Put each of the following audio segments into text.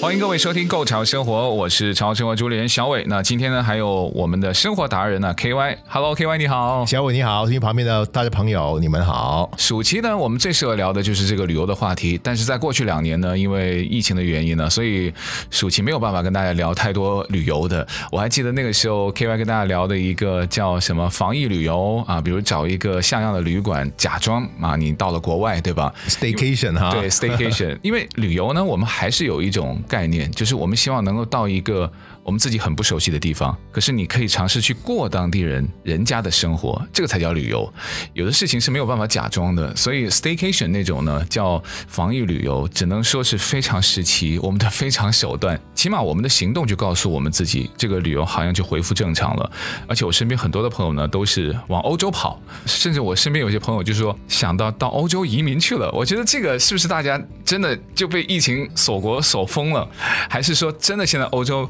欢迎各位收听《Go 潮生活》，我是潮生活主理人小伟。那今天呢，还有我们的生活达人呢，K Y，Hello K Y，你好，小伟你好，听旁边的大家朋友，你们好。暑期呢，我们最适合聊的就是这个旅游的话题。但是在过去两年呢，因为疫情的原因呢，所以暑期没有办法跟大家聊太多旅游的。我还记得那个时候，K Y 跟大家聊的一个叫什么防疫旅游啊，比如找一个像样的旅馆，假装啊你到了国外，对吧？Staycation 哈，对，Staycation。因为旅游呢，我们还是有一种。概念就是我们希望能够到一个我们自己很不熟悉的地方，可是你可以尝试去过当地人人家的生活，这个才叫旅游。有的事情是没有办法假装的，所以 staycation 那种呢叫防疫旅游，只能说是非常时期，我们的非常手段，起码我们的行动就告诉我们自己，这个旅游好像就恢复正常了。而且我身边很多的朋友呢都是往欧洲跑，甚至我身边有些朋友就是说想到到欧洲移民去了。我觉得这个是不是大家真的就被疫情锁国锁封了？还是说真的现在欧洲？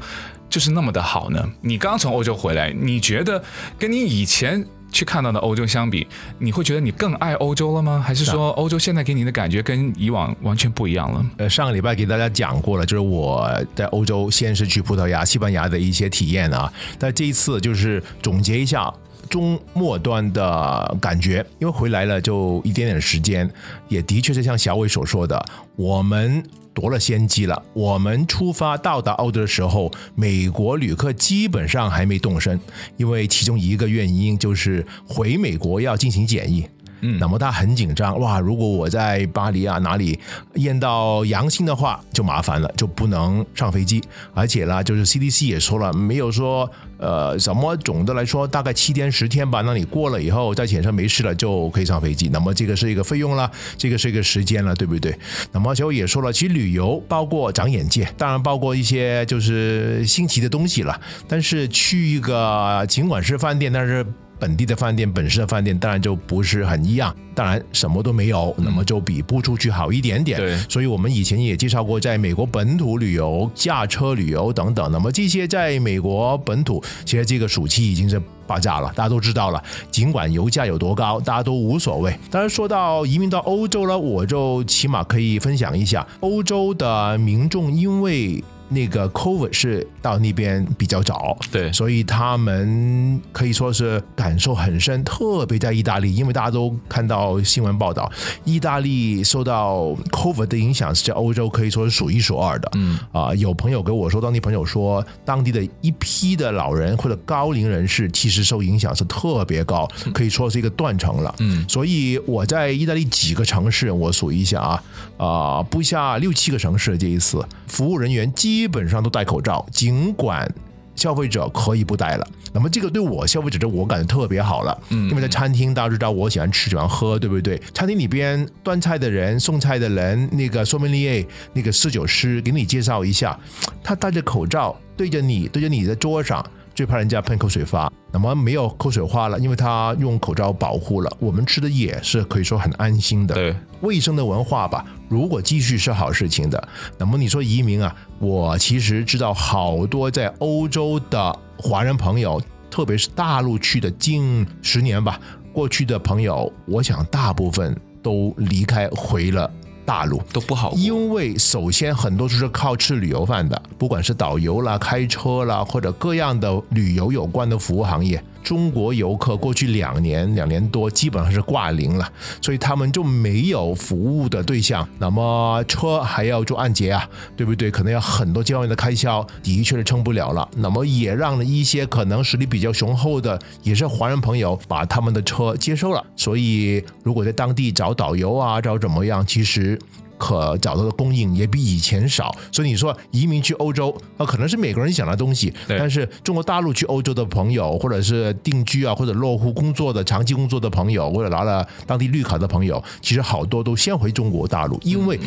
就是那么的好呢？你刚从欧洲回来，你觉得跟你以前去看到的欧洲相比，你会觉得你更爱欧洲了吗？还是说欧洲现在给你的感觉跟以往完全不一样了？呃，上个礼拜给大家讲过了，就是我在欧洲先是去葡萄牙、西班牙的一些体验啊，但这一次就是总结一下中末端的感觉，因为回来了就一点点时间，也的确是像小伟所说的，我们。夺了先机了。我们出发到达澳洲的时候，美国旅客基本上还没动身，因为其中一个原因就是回美国要进行检疫。嗯，那么他很紧张哇！如果我在巴黎啊哪里验到阳性的话，就麻烦了，就不能上飞机。而且呢，就是 CDC 也说了，没有说呃什么总的来说大概七天十天吧。那你过了以后再检测没事了就可以上飞机。那么这个是一个费用了，这个是一个时间了，对不对？那么小伟也说了，其实旅游包括长眼界，当然包括一些就是新奇的东西了。但是去一个尽管是饭店，但是。本地的饭店，本市的饭店当然就不是很一样，当然什么都没有，那么就比不出去好一点点。对，所以我们以前也介绍过，在美国本土旅游、驾车旅游等等。那么这些在美国本土，其实这个暑期已经是爆炸了，大家都知道了。尽管油价有多高，大家都无所谓。当然说到移民到欧洲了，我就起码可以分享一下，欧洲的民众因为。那个 COVID 是到那边比较早，对，所以他们可以说是感受很深，特别在意大利，因为大家都看到新闻报道，意大利受到 COVID 的影响是在欧洲可以说是数一数二的。嗯啊，有朋友跟我说，当地朋友说，当地的一批的老人或者高龄人士其实受影响是特别高，可以说是一个断层了。嗯，所以我在意大利几个城市，我数一下啊啊，不下六七个城市，这一次服务人员基基本上都戴口罩，尽管消费者可以不戴了。那么这个对我消费者，这我感觉特别好了。嗯，因为在餐厅，大家知道我喜欢吃喜欢喝，对不对？餐厅里边端菜的人、送菜的人，那个 sommelier 那个侍酒师给你介绍一下，他戴着口罩对着你，对着你的桌上。最怕人家喷口水花，那么没有口水花了，因为他用口罩保护了。我们吃的也是可以说很安心的。对，卫生的文化吧，如果继续是好事情的。那么你说移民啊，我其实知道好多在欧洲的华人朋友，特别是大陆去的近十年吧，过去的朋友，我想大部分都离开回了。大陆都不好，因为首先很多就是靠吃旅游饭的，不管是导游啦、开车啦，或者各样的旅游有关的服务行业。中国游客过去两年两年多基本上是挂零了，所以他们就没有服务的对象。那么车还要做按揭啊，对不对？可能要很多这方面的开销，的确是撑不了了。那么也让了一些可能实力比较雄厚的，也是华人朋友把他们的车接收了。所以如果在当地找导游啊，找怎么样，其实。可找到的供应也比以前少，所以你说移民去欧洲啊，可能是美国人想的东西，但是中国大陆去欧洲的朋友，或者是定居啊，或者落户工作的长期工作的朋友，或者拿了当地绿卡的朋友，其实好多都先回中国大陆，因为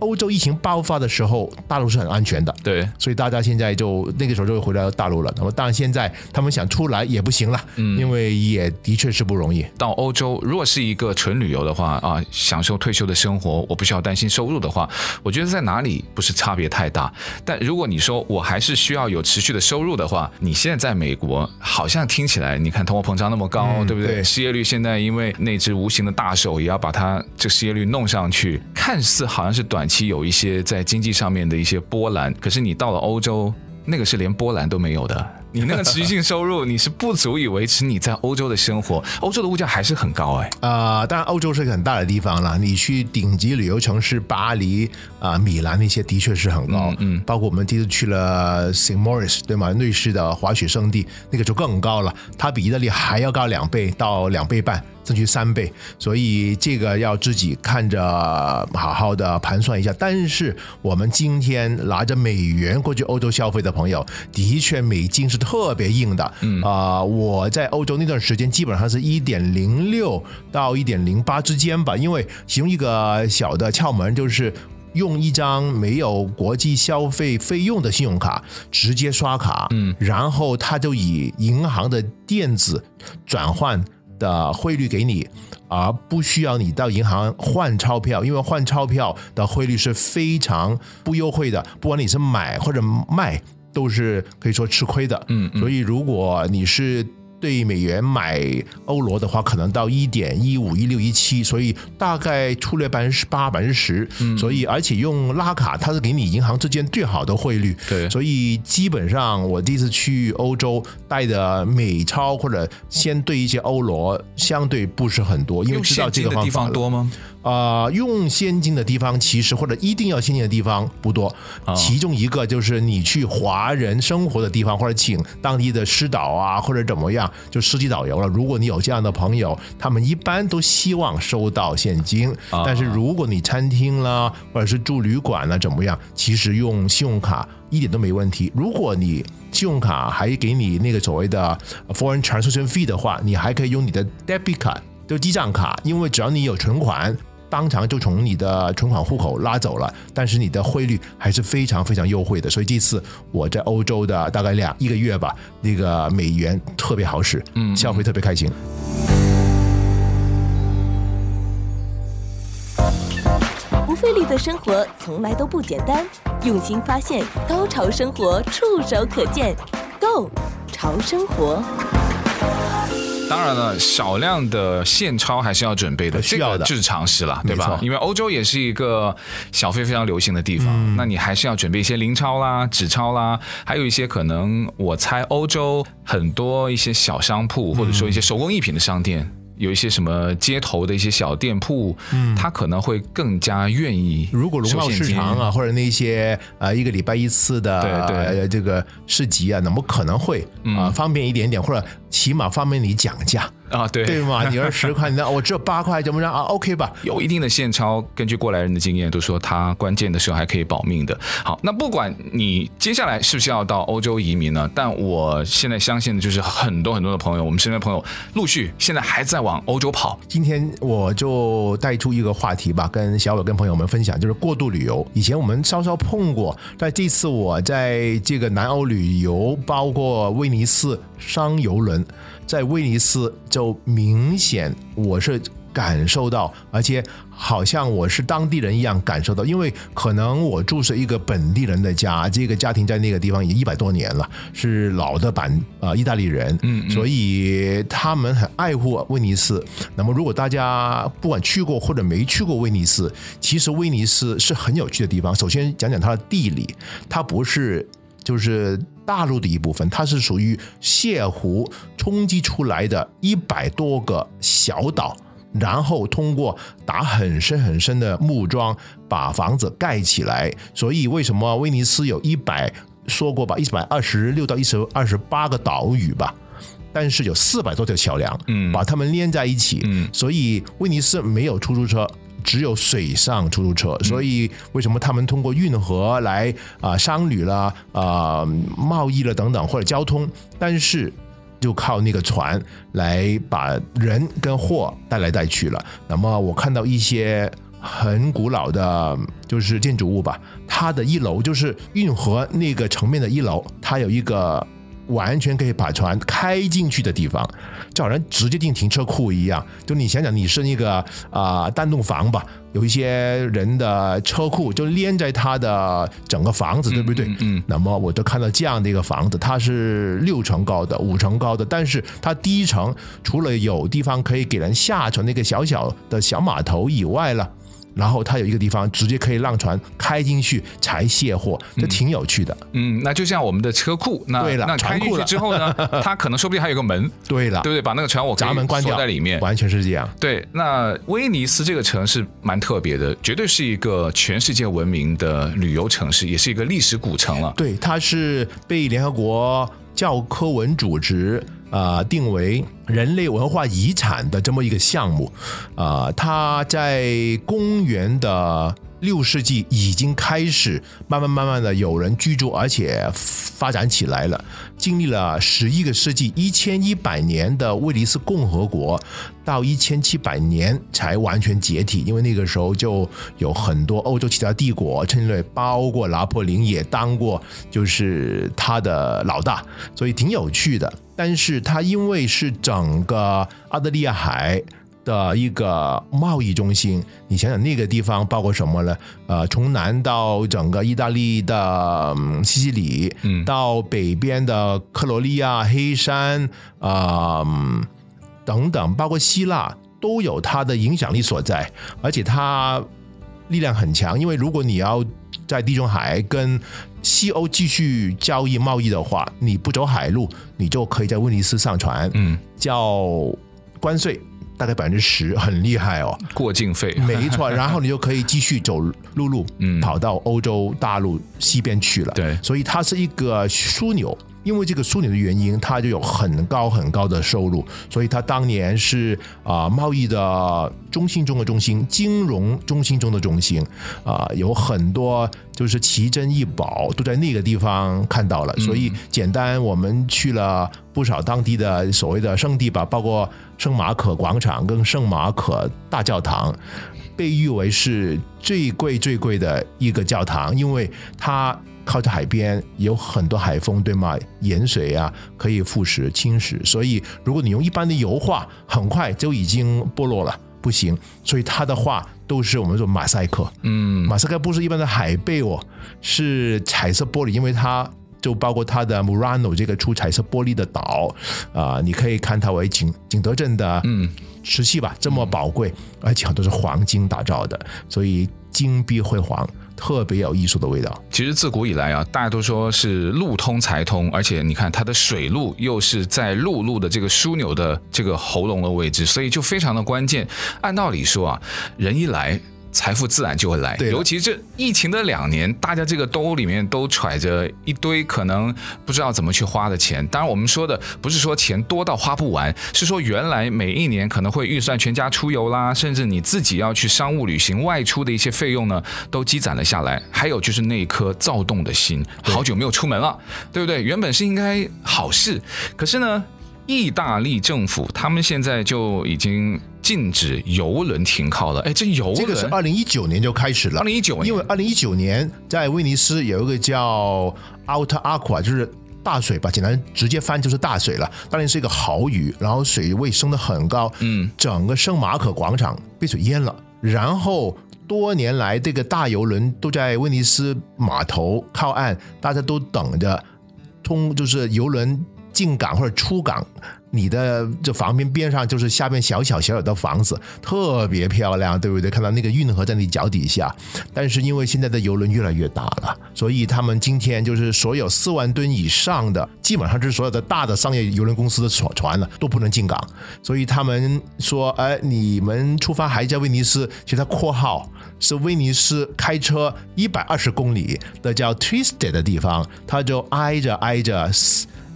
欧洲疫情爆发的时候，大陆是很安全的，对，所以大家现在就那个时候就会回来到大陆了。那么当然现在他们想出来也不行了，嗯，因为也的确是不容易。到欧洲如果是一个纯旅游的话啊，享受退休的生活，我不需要担心收入的话，我觉得在哪里不是差别太大。但如果你说我还是需要有持续的收入的话，你现在在美国好像听起来，你看通货膨胀那么高，嗯、对不对？对，失业率现在因为那只无形的大手也要把它这失业率弄上去，看似好像是短期有一些在经济上面的一些波澜，可是你到了欧洲，那个是连波澜都没有的。你那个持续性收入，你是不足以维持你在欧洲的生活。欧洲的物价还是很高哎。啊、呃，当然欧洲是个很大的地方了。你去顶级旅游城市巴黎啊、呃、米兰那些，的确是很高。嗯，嗯包括我们第一次去了 Saint Moritz 对吗？瑞士的滑雪圣地，那个就更高了，它比意大利还要高两倍到两倍半。甚至三倍，所以这个要自己看着好好的盘算一下。但是我们今天拿着美元过去欧洲消费的朋友，的确美金是特别硬的。嗯啊、呃，我在欧洲那段时间基本上是一点零六到一点零八之间吧。因为其中一个小的窍门就是用一张没有国际消费费用的信用卡直接刷卡，嗯，然后他就以银行的电子转换。的汇率给你，而不需要你到银行换钞票，因为换钞票的汇率是非常不优惠的，不管你是买或者卖，都是可以说吃亏的。嗯，所以如果你是。对美元买欧罗的话，可能到一点一五、一六、一七，所以大概出略百分之八、百分之十。嗯，所以而且用拉卡，它是给你银行之间最好的汇率。对，所以基本上我第一次去欧洲带的美钞或者先兑一些欧罗，相对不是很多，因为知道这个地方多吗？啊、呃，用现金的地方其实或者一定要现金的地方不多，其中一个就是你去华人生活的地方，或者请当地的师导啊，或者怎么样，就司机导游了。如果你有这样的朋友，他们一般都希望收到现金。但是如果你餐厅啦，或者是住旅馆啦，怎么样，其实用信用卡一点都没问题。如果你信用卡还给你那个所谓的 foreign transaction fee 的话，你还可以用你的 debit 卡，就记账卡，因为只要你有存款。当场就从你的存款户口拉走了，但是你的汇率还是非常非常优惠的，所以这次我在欧洲的大概两一个月吧，那个美元特别好使，嗯，消费特别开心。不费力的生活从来都不简单，用心发现，高潮生活触手可见，Go 潮生活。当然了，少量的现钞还是要准备的，需要的，这个就是常识了，对吧？因为欧洲也是一个小费非常流行的地方，嗯，那你还是要准备一些零钞啦、纸钞啦，还有一些可能，我猜欧洲很多一些小商铺，或者说一些手工艺品的商店。有一些什么街头的一些小店铺，嗯，他可能会更加愿意。如果农贸市场啊，或者那些呃一个礼拜一次的对对这个市集啊，那么可能会啊方便一点点，或者起码方便你讲价。啊，对对嘛，你要十块，那我只有八块，怎么着啊？OK 吧？有一定的现钞，根据过来人的经验，都说它关键的时候还可以保命的。好，那不管你接下来是不是要到欧洲移民呢？但我现在相信的就是很多很多的朋友，我们身边的朋友陆续现在还在往欧洲跑。今天我就带出一个话题吧，跟小伟跟朋友们分享，就是过度旅游。以前我们稍稍碰过，但这次我在这个南欧旅游，包括威尼斯商游轮。在威尼斯就明显我是感受到，而且好像我是当地人一样感受到，因为可能我住是一个本地人的家，这个家庭在那个地方已经一百多年了，是老的版啊意大利人，嗯，所以他们很爱护威尼斯。那么如果大家不管去过或者没去过威尼斯，其实威尼斯是很有趣的地方。首先讲讲它的地理，它不是。就是大陆的一部分，它是属于泻湖冲击出来的一百多个小岛，然后通过打很深很深的木桩把房子盖起来。所以为什么威尼斯有一百说过吧，一百二十六到一百二十八个岛屿吧，但是有四百多条桥梁，嗯，把它们连在一起，嗯，所以威尼斯没有出租车。只有水上出租车，所以为什么他们通过运河来啊商旅啦啊贸易了等等或者交通，但是就靠那个船来把人跟货带来带去了。那么我看到一些很古老的，就是建筑物吧。它的一楼就是运河那个层面的一楼，它有一个。完全可以把船开进去的地方，就好像直接进停车库一样。就你想想，你是那个啊、呃、单栋房吧，有一些人的车库就连在它的整个房子，对不对？嗯，嗯。那么我就看到这样的一个房子，它是六层高的，五层高的，但是它第一层除了有地方可以给人下船那个小小的小码头以外了。然后它有一个地方直接可以让船开进去才卸货，这挺有趣的。嗯，那就像我们的车库，那对了，那开进去之后呢，它可能说不定还有个门。对了，对不对？把那个船我闸门关掉在里面，完全是这样。对，那威尼斯这个城市蛮特别的，绝对是一个全世界闻名的旅游城市，也是一个历史古城了。对，它是被联合国教科文组织。啊、定为人类文化遗产的这么一个项目，啊、呃，它在公元的六世纪已经开始慢慢慢慢的有人居住，而且发展起来了。经历了十一个世纪，一千一百年的威尼斯共和国，到一千七百年才完全解体。因为那个时候就有很多欧洲其他帝国，甚至包括拿破仑也当过，就是他的老大，所以挺有趣的。但是它因为是整个阿德利亚海。的一个贸易中心，你想想那个地方包括什么呢？呃，从南到整个意大利的西西里，嗯，到北边的克罗利亚、黑山啊、呃、等等，包括希腊都有它的影响力所在，而且它力量很强。因为如果你要在地中海跟西欧继续交易贸易的话，你不走海路，你就可以在威尼斯上船，嗯，叫关税。大概百分之十，很厉害哦，过境费没错，然后你就可以继续走陆路，嗯，跑到欧洲大陆西边去了。对，所以它是一个枢纽。因为这个枢纽的原因，它就有很高很高的收入，所以它当年是啊、呃、贸易的中心中的中心，金融中心中的中心啊、呃，有很多就是奇珍异宝都在那个地方看到了。所以简单，我们去了不少当地的所谓的圣地吧，包括圣马可广场跟圣马可大教堂，被誉为是最贵最贵的一个教堂，因为它。靠着海边有很多海风，对吗？盐水啊，可以腐蚀侵蚀，所以如果你用一般的油画，很快就已经剥落了，不行。所以他的画都是我们说马赛克，嗯，马赛克不是一般的海贝哦，是彩色玻璃，因为它就包括它的 Murano 这个出彩色玻璃的岛啊、呃，你可以看它为景景德镇的嗯瓷器吧，这么宝贵，而且都是黄金打造的，所以金碧辉煌。特别有艺术的味道。其实自古以来啊，大家都说是路通财通，而且你看它的水路又是在陆路的这个枢纽的这个喉咙的位置，所以就非常的关键。按道理说啊，人一来。财富自然就会来，尤其这疫情的两年，大家这个兜里面都揣着一堆可能不知道怎么去花的钱。当然，我们说的不是说钱多到花不完，是说原来每一年可能会预算全家出游啦，甚至你自己要去商务旅行外出的一些费用呢，都积攒了下来。还有就是那一颗躁动的心，好久没有出门了，对不对？原本是应该好事，可是呢，意大利政府他们现在就已经。禁止游轮停靠了。哎，这游轮这个是二零一九年就开始了。二零一九年，因为二零一九年在威尼斯有一个叫 Out Aqua，就是大水吧，简单直接翻就是大水了。当年是一个豪雨，然后水位升得很高，嗯，整个圣马可广场被水淹了。然后多年来，这个大游轮都在威尼斯码头靠岸，大家都等着通，就是游轮进港或者出港。你的这房边边上就是下面小小小小的房子，特别漂亮，对不对？看到那个运河在你脚底下，但是因为现在的游轮越来越大了，所以他们今天就是所有四万吨以上的，基本上是所有的大的商业游轮公司的船船了，都不能进港。所以他们说，哎，你们出发还在威尼斯，其实它括号是威尼斯开车一百二十公里的叫 Twisted 的地方，它就挨着挨着。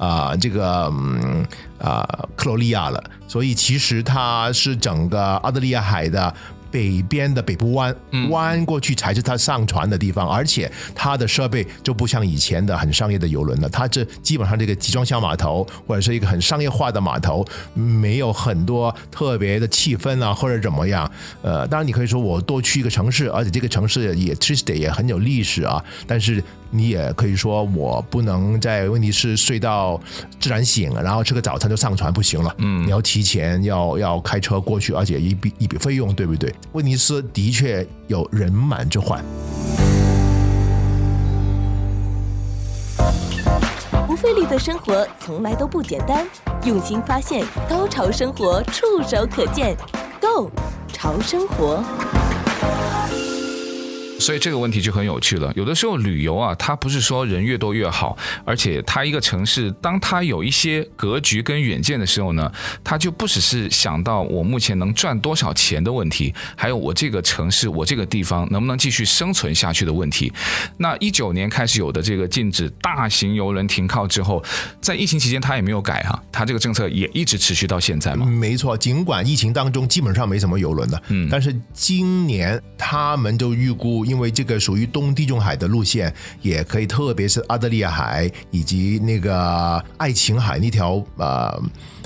啊、这个嗯啊，克罗利亚了，所以其实它是整个澳大利亚海的北边的北部湾弯过去才是它上船的地方，而且它的设备就不像以前的很商业的游轮了，它这基本上这个集装箱码头或者是一个很商业化的码头，没有很多特别的气氛啊或者怎么样。呃，当然你可以说我多去一个城市，而且这个城市也 t r i s t y 也很有历史啊，但是你也可以说我不能在问题是睡到自然醒，然后吃个早餐就上船不行了，嗯，你要提前要要开车过去，而且一笔一笔费用，对不对？威尼斯的确有人满之患。不费力的生活从来都不简单，用心发现，高潮生活触手可见 Go 潮生活。所以这个问题就很有趣了。有的时候旅游啊，它不是说人越多越好，而且它一个城市，当它有一些格局跟远见的时候呢，它就不只是想到我目前能赚多少钱的问题，还有我这个城市、我这个地方能不能继续生存下去的问题。那一九年开始有的这个禁止大型游轮停靠之后，在疫情期间它也没有改啊，它这个政策也一直持续到现在嘛。没错，尽管疫情当中基本上没什么游轮的，嗯，但是今年他们就预估。因为这个属于东地中海的路线，也可以，特别是阿德利亚海以及那个爱琴海那条呃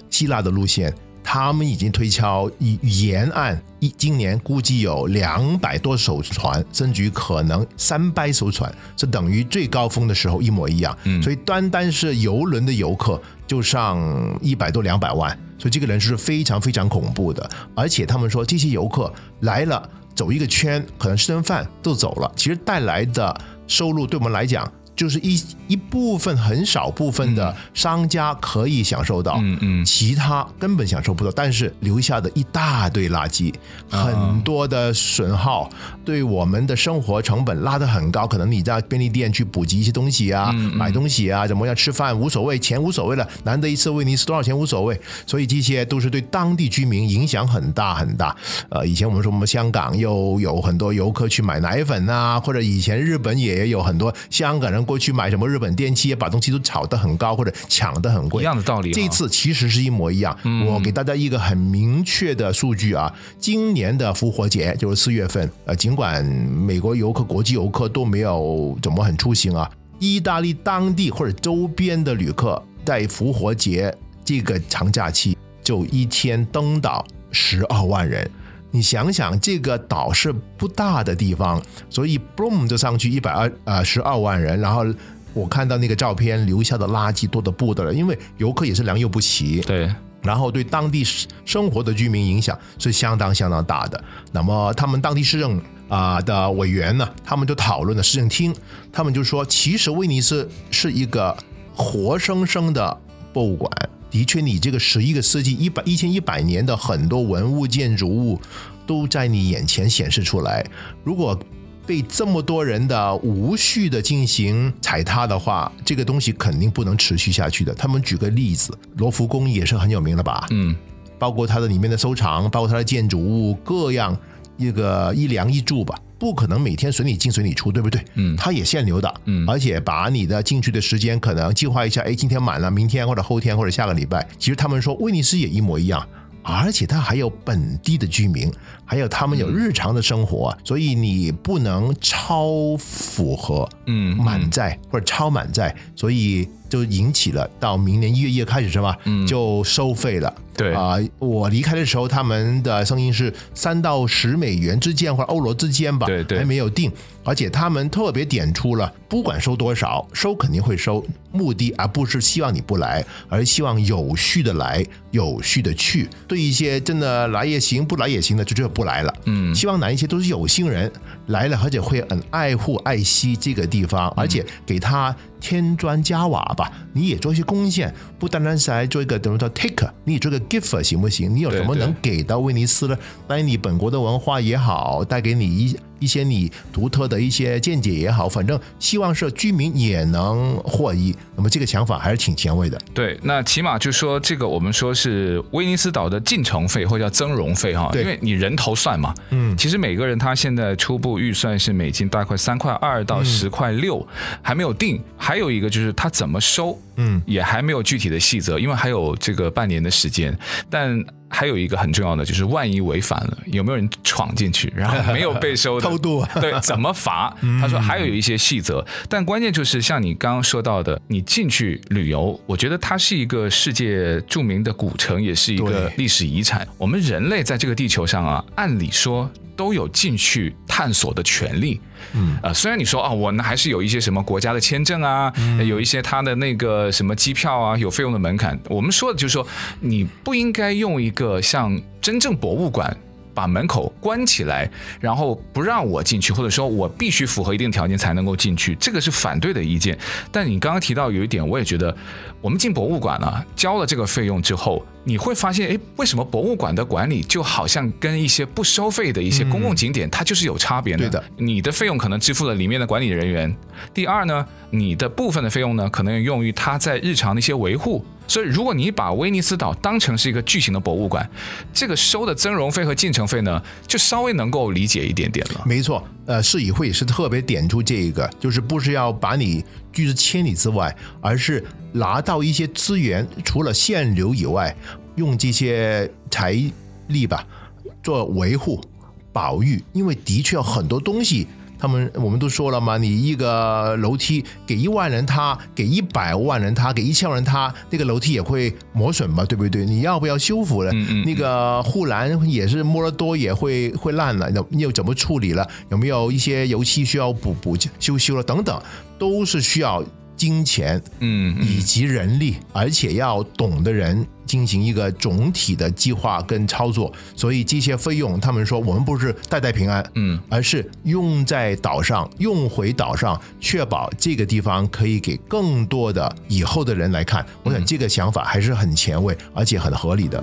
希腊的路线，他们已经推敲沿岸一今年估计有两百多艘船，甚至于可能三百艘船，这等于最高峰的时候一模一样。嗯，所以单单是游轮的游客就上一百多两百万，所以这个人数是非常非常恐怖的。而且他们说这些游客来了。走一个圈，可能吃顿饭都走了。其实带来的收入对我们来讲，就是一一部分很少部分的商家可以享受到，嗯嗯，其他根本享受不到。但是留下的一大堆垃圾，很多的损耗，对我们的生活成本拉得很高。可能你在便利店去补给一些东西啊，买东西啊，怎么样吃饭无所谓，钱无所谓了。难得一次威尼斯多少钱无所谓，所以这些都是对当地居民影响很大很大。呃，以前我们说我们香港又有很多游客去买奶粉啊，或者以前日本也有很多香港人。过去买什么日本电器，把东西都炒得很高或者抢得很贵，一样的道理。这次其实是一模一样。我给大家一个很明确的数据啊，今年的复活节就是四月份，呃，尽管美国游客、国际游客都没有怎么很出行啊，意大利当地或者周边的旅客在复活节这个长假期就一天登岛十二万人。你想想，这个岛是不大的地方，所以 boom 就上去一百二呃十二万人。然后我看到那个照片，留下的垃圾多得不得了，因为游客也是良莠不齐。对，然后对当地生活的居民影响是相当相当大的。那么他们当地市政啊的委员呢，他们就讨论了市政厅，他们就说，其实威尼斯是一个活生生的博物馆。的确，你这个十一个世纪一百一千一百年的很多文物建筑物都在你眼前显示出来。如果被这么多人的无序的进行踩踏的话，这个东西肯定不能持续下去的。他们举个例子，罗浮宫也是很有名的吧？嗯，包括它的里面的收藏，包括它的建筑物，各样一个一梁一柱吧。不可能每天随你进随你出，对不对？嗯，它也限流的，嗯，而且把你的进去的时间可能计划一下，哎，今天满了，明天或者后天或者下个礼拜。其实他们说威尼斯也一模一样，而且它还有本地的居民，还有他们有日常的生活，嗯，所以你不能超负荷，嗯，满载或者超满载，所以就引起了到明年一月一日开始是吧？嗯，就收费了。对啊、呃，我离开的时候，他们的声音是三到十美元之间，或者欧罗之间吧，对对，还没有定。而且他们特别点出了，不管收多少，收肯定会收，目的而不是希望你不来，而希望有序的来，有序的去。对一些真的来也行，不来也行的，就这不来了。嗯，希望哪一些都是有心人来了，而且会很爱护爱惜这个地方，而且给他添砖加瓦吧。你也做一些贡献，不单单是来做一个等于说 take，你也做个 giver 行不行？你有什么能给到威尼斯呢？带你本国的文化也好，带给你一。一些你独特的一些见解也好，反正希望是居民也能获益。那么这个想法还是挺前卫的。对，那起码就说这个，我们说是威尼斯岛的进城费或者叫增容费哈，因为你人头算嘛。嗯，其实每个人他现在初步预算是美金大概三块二到十块六，还没有定。还有一个就是他怎么收，嗯，也还没有具体的细则，因为还有这个半年的时间。但还有一个很重要的就是，万一违反了，有没有人闯进去，然后没有被收偷渡？对，怎么罚？他说还有一些细则，但关键就是像你刚刚说到的，你进去旅游，我觉得它是一个世界著名的古城，也是一个历史遗产。我们人类在这个地球上啊，按理说。都有进去探索的权利，嗯，呃，虽然你说啊，我呢还是有一些什么国家的签证啊，嗯、有一些他的那个什么机票啊，有费用的门槛。我们说的就是说，你不应该用一个像真正博物馆。把门口关起来，然后不让我进去，或者说我必须符合一定条件才能够进去，这个是反对的意见。但你刚刚提到有一点，我也觉得，我们进博物馆呢，交了这个费用之后，你会发现，诶，为什么博物馆的管理就好像跟一些不收费的一些公共景点，它就是有差别呢？对的，你的费用可能支付了里面的管理人员。第二呢，你的部分的费用呢，可能用于他在日常的一些维护。所以，如果你把威尼斯岛当成是一个巨型的博物馆，这个收的增容费和进城费呢，就稍微能够理解一点点了。没错，呃，市议会是特别点出这一个，就是不是要把你拒之千里之外，而是拿到一些资源，除了限流以外，用这些财力吧做维护、保育，因为的确很多东西。他们我们都说了嘛，你一个楼梯给一万人塌，给一百万人塌，给一千万人塌，那个楼梯也会磨损嘛，对不对？你要不要修复了？嗯嗯。那个护栏也是摸得多也会会烂了，那你又怎么处理了？有没有一些油漆需要补补修修了等等，都是需要。金钱，嗯，以及人力，而且要懂的人进行一个总体的计划跟操作，所以这些费用，他们说我们不是代代平安，嗯，而是用在岛上，用回岛上，确保这个地方可以给更多的以后的人来看。我想这个想法还是很前卫，而且很合理的。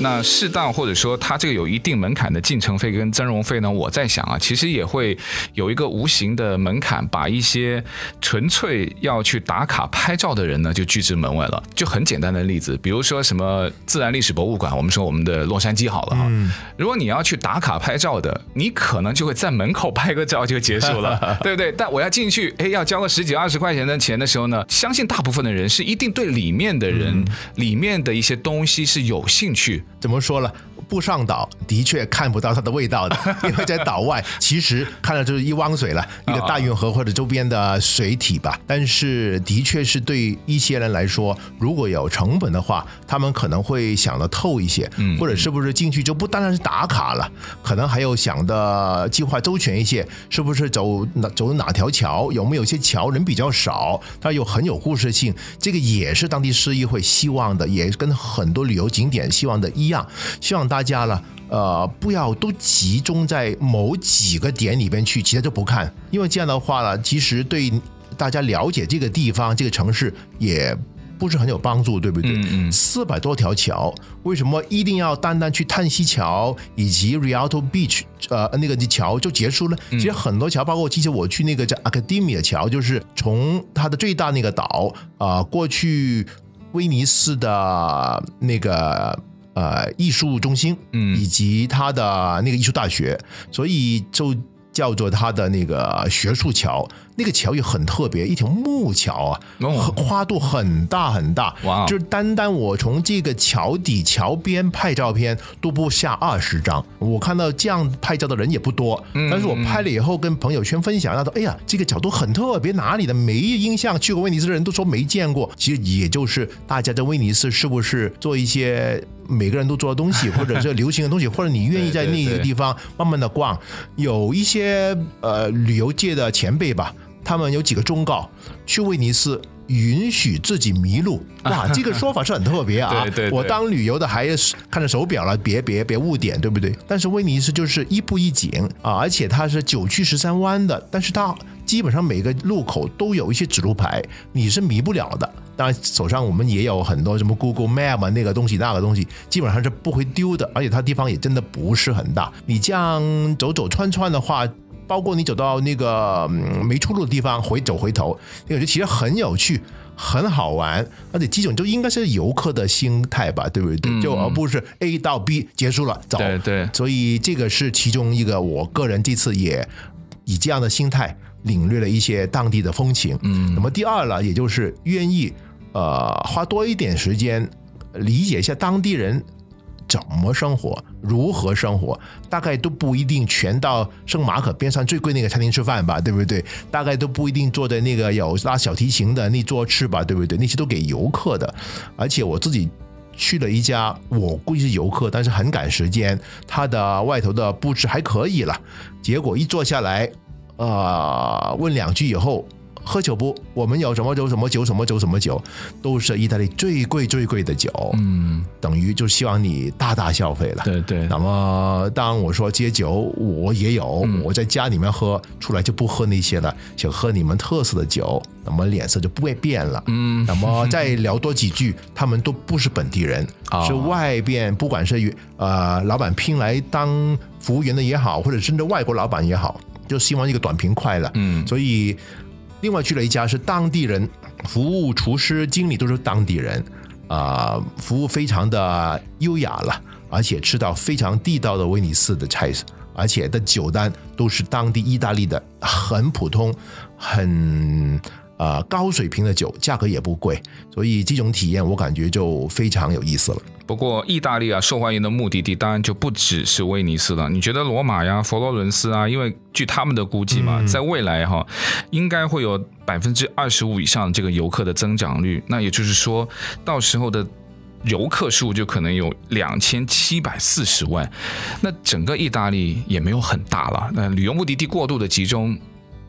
那适当或者说它这个有一定门槛的进城费跟增容费呢？我在想啊，其实也会有一个无形的门槛，把一些纯粹要去打卡拍照的人呢就拒之门外了。就很简单的例子，比如说什么自然历史博物馆，我们说我们的洛杉矶好了哈，如果你要去打卡拍照的，你可能就会在门口拍个照就结束了，对不对？但我要进去，哎，要交个十几二十块钱的钱的时候呢，相信大部分的人是一定对里面的人、里面的一些东西是有兴趣。怎么说了？不上岛的确看不到它的味道的，因为在岛外其实看到就是一汪水了，一个大运河或者周边的水体吧。但是的确是对一些人来说，如果有成本的话，他们可能会想得透一些，或者是不是进去就不单单是打卡了，可能还有想的计划周全一些，是不是走哪走哪条桥，有没有些桥人比较少，它又很有故事性，这个也是当地市议会希望的，也跟很多旅游景点希望的一样，希望大。大家了，呃，不要都集中在某几个点里边去，其他就不看，因为这样的话呢，其实对大家了解这个地方、这个城市也不是很有帮助，对不对？嗯嗯。四百多条桥，为什么一定要单单去叹息桥以及 Rialto Beach 呃那个桥就结束了？其实很多桥，包括其实我去那个叫 Academia 桥，就是从它的最大那个岛啊、呃、过去威尼斯的那个。呃，艺术中心，嗯，以及它的那个艺术大学，所以就叫做它的那个学术桥。那个桥也很特别，一条木桥啊，跨度很大很大。哇！就是单单我从这个桥底、桥边拍照片都不下二十张。我看到这样拍照的人也不多，但是我拍了以后跟朋友圈分享，他说：“哎呀，这个角度很特别，哪里的？没印象，去过威尼斯的人都说没见过。”其实也就是大家在威尼斯是不是做一些每个人都做的东西，或者是流行的东西，或者你愿意在那个地方慢慢的逛，有一些呃旅游界的前辈吧。他们有几个忠告：去威尼斯允许自己迷路。哇，这个说法是很特别啊！对对对，我当旅游的还是看着手表了，别别别误点，对不对？但是威尼斯就是一步一景啊，而且它是九曲十三弯的，但是它基本上每个路口都有一些指路牌，你是迷不了的。当然，手上我们也有很多什么 Google Map 啊，那个东西那个东西，基本上是不会丢的。而且它地方也真的不是很大，你这样走走串串的话。包括你走到那个没出路的地方，回走回头，那个就其实很有趣，很好玩，而且这种就应该是游客的心态吧，对不对？嗯、就而不是 A 到 B 结束了走。对对。所以这个是其中一个，我个人这次也以这样的心态领略了一些当地的风情。嗯。那么第二了，也就是愿意呃花多一点时间理解一下当地人。怎么生活，如何生活，大概都不一定全到圣马可边上最贵那个餐厅吃饭吧，对不对？大概都不一定坐在那个有拉小提琴的那桌吃吧，对不对？那些都给游客的。而且我自己去了一家，我估计是游客，但是很赶时间，它的外头的布置还可以了。结果一坐下来，呃，问两句以后。喝酒不？我们有什么酒？什么酒？什么酒？什么酒？都是意大利最贵最贵的酒。嗯，等于就希望你大大消费了。对对。那么当我说接酒，我也有，嗯、我在家里面喝出来就不喝那些了，想喝你们特色的酒，那么脸色就不会变了。嗯。那么再聊多几句，他们都不是本地人，哦、是外边不管是呃老板聘来当服务员的也好，或者甚至外国老板也好，就希望一个短平快了。嗯。所以。另外去了一家是当地人，服务厨师、经理都是当地人，啊、服务非常的优雅了，而且吃到非常地道的威尼斯的菜，而且的酒单都是当地意大利的，很普通，很啊、高水平的酒，价格也不贵，所以这种体验我感觉就非常有意思了。不过，意大利啊，受欢迎的目的地当然就不只是威尼斯了。你觉得罗马呀、佛罗伦斯啊，因为据他们的估计嘛，在未来哈，应该会有百分之二十五以上这个游客的增长率。那也就是说，到时候的游客数就可能有两千七百四十万。那整个意大利也没有很大了。那旅游目的地过度的集中，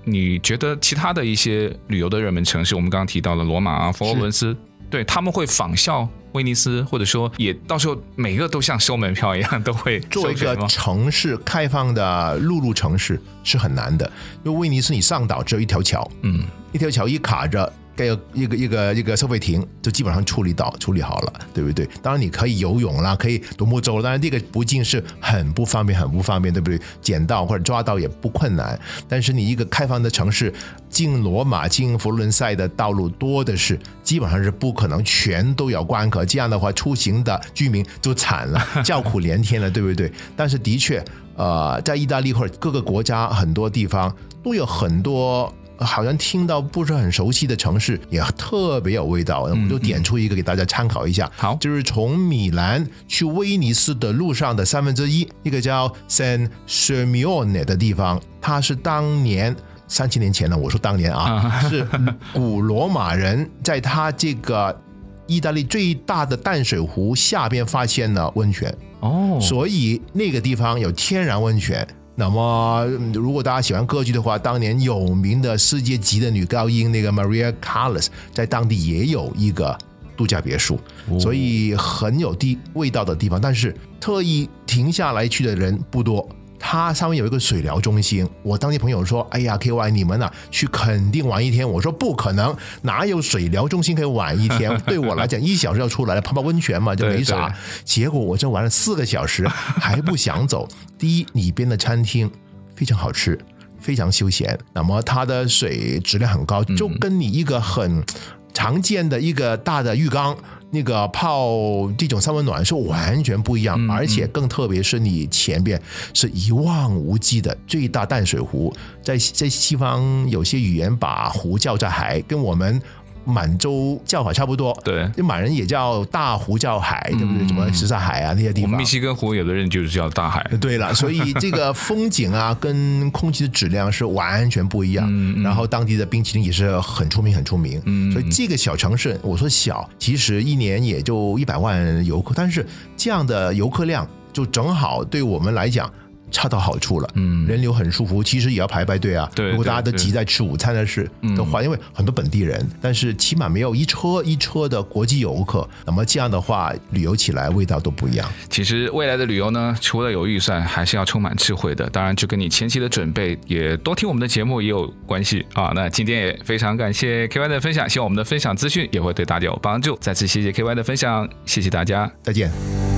你觉得其他的一些旅游的热门城市，我们刚刚提到了罗马啊、佛罗伦斯，对他们会仿效？威尼斯，或者说也到时候每个都像收门票一样，都会 做一个城市开放的陆路城市是很难的，因为威尼斯你上岛只有一条桥，嗯，一条桥一卡着。该有一个一个一个收费亭，就基本上处理到处理好了，对不对？当然你可以游泳啦，可以独木舟，当然这个不仅是很不方便，很不方便，对不对？捡到或者抓到也不困难。但是你一个开放的城市，进罗马、进佛罗伦萨的道路多的是，基本上是不可能全都有关卡。这样的话，出行的 居民就惨了，叫苦连天了，对不对？但是的确，呃，在意大利或者各个国家很多地方都有很多。好像听到不是很熟悉的城市，也特别有味道。我们就点出一个给大家参考一下。好，就是从米兰去威尼斯的路上的三分之一，一个叫 San Sermione 的地方，它是当年三千年前呢。我说当年啊，是古罗马人在他这个意大利最大的淡水湖下边发现了温泉哦，所以那个地方有天然温泉。那么，如果大家喜欢歌剧的话，当年有名的世界级的女高音那个 Maria Callas 在当地也有一个度假别墅，所以很有地味道的地方。但是特意停下来去的人不多。它上面有一个水疗中心，我当地朋友说：“哎呀，KY 你们呐、啊，去肯定玩一天。”我说：“不可能，哪有水疗中心可以玩一天？对我来讲，一小时要出来，泡泡温泉嘛，就没啥。结果我这玩了四个小时，还不想走。第一，里边的餐厅非常好吃，非常休闲。那么它的水质量很高，就跟你一个很常见的一个大的浴缸。”那个泡这种三温暖是完全不一样，嗯、而且更特别是你前边是一望无际的最大淡水湖，在在西方有些语言把湖叫在海，跟我们。满洲叫法差不多，对，就满人也叫大湖叫海，对不对？什么什刹海啊那些地方，密西根湖有的人就是叫大海。对了，所以这个风景啊，跟空气的质量是完全不一样。嗯、然后当地的冰淇淋也是很出名，很出名。嗯，所以这个小城市，我说小，其实一年也就一百万游客，但是这样的游客量就正好对我们来讲。恰到好处了，嗯，人流很舒服，其实也要排排队啊。对，如果大家都急在吃午餐的事的话，因为很多本地人，但是起码没有一车一车的国际游客，那么这样的话，旅游起来味道都不一样。其实未来的旅游呢，除了有预算，还是要充满智慧的。当然，就跟你前期的准备，也多听我们的节目也有关系啊。那今天也非常感谢 KY 的分享，希望我们的分享资讯也会对大家有帮助。再次谢谢 KY 的分享，谢谢大家，再见。